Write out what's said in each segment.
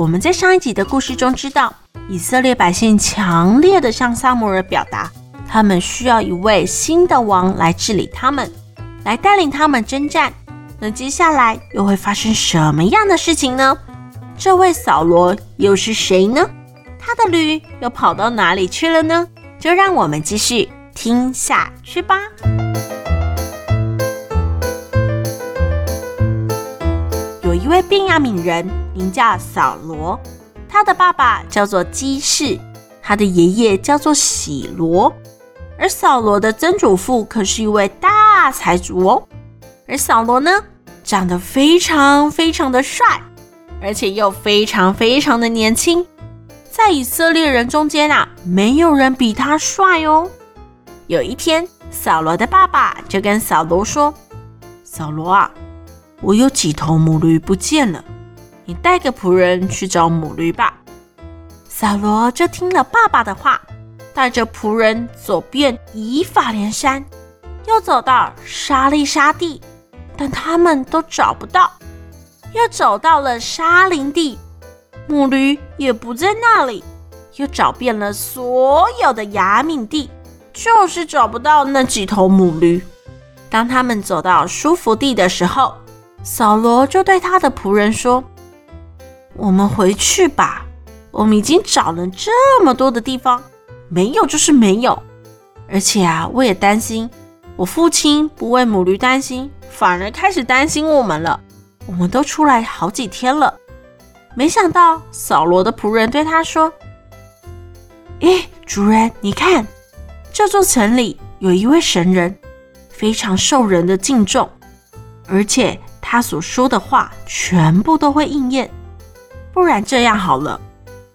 我们在上一集的故事中知道，以色列百姓强烈的向撒母耳表达，他们需要一位新的王来治理他们，来带领他们征战。那接下来又会发生什么样的事情呢？这位扫罗又是谁呢？他的驴又跑到哪里去了呢？就让我们继续听下去吧。一位便雅悯人。名叫扫罗，他的爸爸叫做基士，他的爷爷叫做洗罗，而扫罗的曾祖父可是一位大财主哦。而扫罗呢，长得非常非常的帅，而且又非常非常的年轻，在以色列人中间啊，没有人比他帅哦。有一天，扫罗的爸爸就跟扫罗说：“扫罗啊，我有几头母驴不见了。”你带个仆人去找母驴吧。扫罗就听了爸爸的话，带着仆人走遍以法莲山，又走到沙利沙地，但他们都找不到。又走到了沙林地，母驴也不在那里。又找遍了所有的雅敏地，就是找不到那几头母驴。当他们走到舒服地的时候，扫罗就对他的仆人说。我们回去吧。我们已经找了这么多的地方，没有就是没有。而且啊，我也担心我父亲不为母驴担心，反而开始担心我们了。我们都出来好几天了，没想到扫罗的仆人对他说：“诶，主人，你看，这座城里有一位神人，非常受人的敬重，而且他所说的话全部都会应验。”不然这样好了，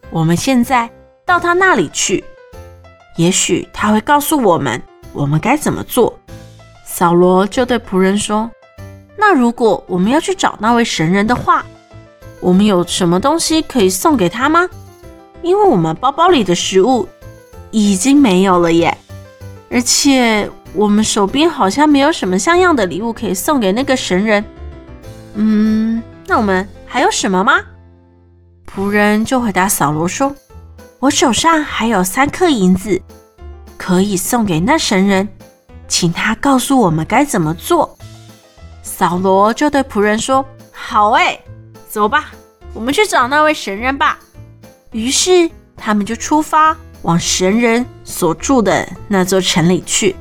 我们现在到他那里去，也许他会告诉我们我们该怎么做。扫罗就对仆人说：“那如果我们要去找那位神人的话，我们有什么东西可以送给他吗？因为我们包包里的食物已经没有了耶，而且我们手边好像没有什么像样的礼物可以送给那个神人。嗯，那我们还有什么吗？”仆人就回答扫罗说：“我手上还有三颗银子，可以送给那神人，请他告诉我们该怎么做。”扫罗就对仆人说：“好诶，走吧，我们去找那位神人吧。”于是他们就出发往神人所住的那座城里去。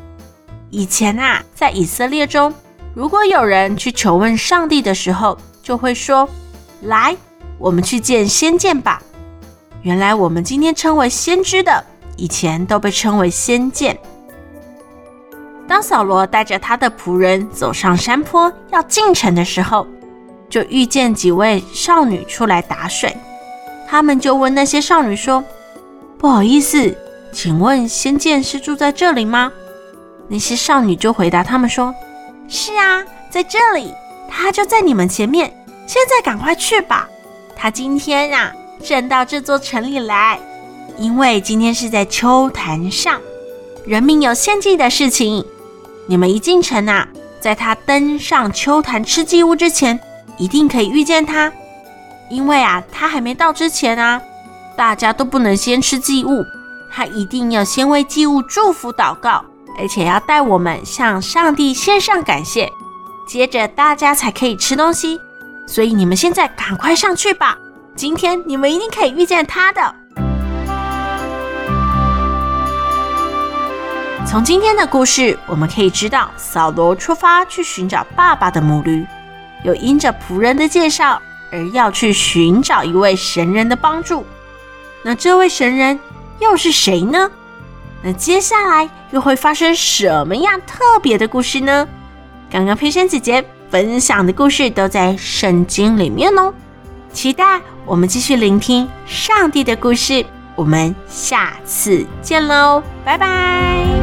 以前啊，在以色列中，如果有人去求问上帝的时候，就会说：“来。”我们去见先见吧。原来我们今天称为先知的，以前都被称为先见。当扫罗带着他的仆人走上山坡要进城的时候，就遇见几位少女出来打水。他们就问那些少女说：“不好意思，请问仙剑是住在这里吗？”那些少女就回答他们说：“是啊，在这里，他就在你们前面。现在赶快去吧。”他今天啊，正到这座城里来，因为今天是在秋坛上，人民有献祭的事情。你们一进城啊，在他登上秋坛吃祭物之前，一定可以遇见他。因为啊，他还没到之前啊，大家都不能先吃祭物，他一定要先为祭物祝福祷告，而且要带我们向上帝献上感谢，接着大家才可以吃东西。所以你们现在赶快上去吧，今天你们一定可以遇见他的。从今天的故事，我们可以知道，扫罗出发去寻找爸爸的母驴，又因着仆人的介绍而要去寻找一位神人的帮助。那这位神人又是谁呢？那接下来又会发生什么样特别的故事呢？刚刚佩珊姐姐。分享的故事都在圣经里面哦。期待我们继续聆听上帝的故事。我们下次见喽，拜拜。